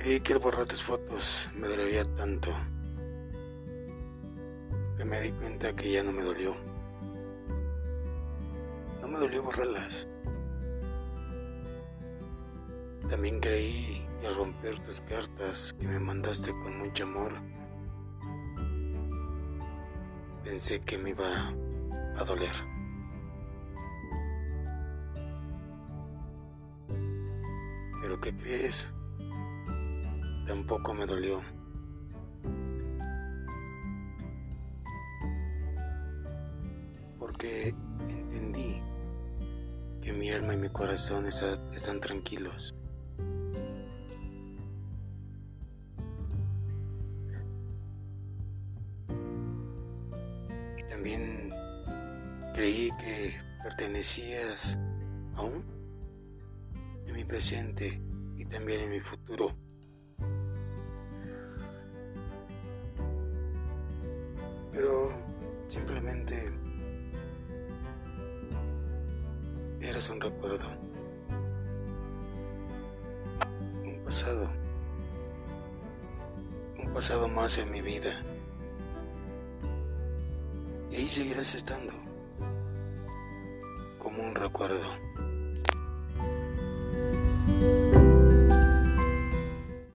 creí que el borrar tus fotos me dolería tanto. Pero me di cuenta que ya no me dolió. No me dolió borrarlas. También creí que al romper tus cartas que me mandaste con mucho amor, pensé que me iba a doler. Pero ¿qué crees? Tampoco me dolió. Porque entendí que mi alma y mi corazón están tranquilos. Y también creí que pertenecías aún en mi presente y también en mi futuro. Simplemente eras un recuerdo, un pasado, un pasado más en mi vida. Y ahí seguirás estando como un recuerdo.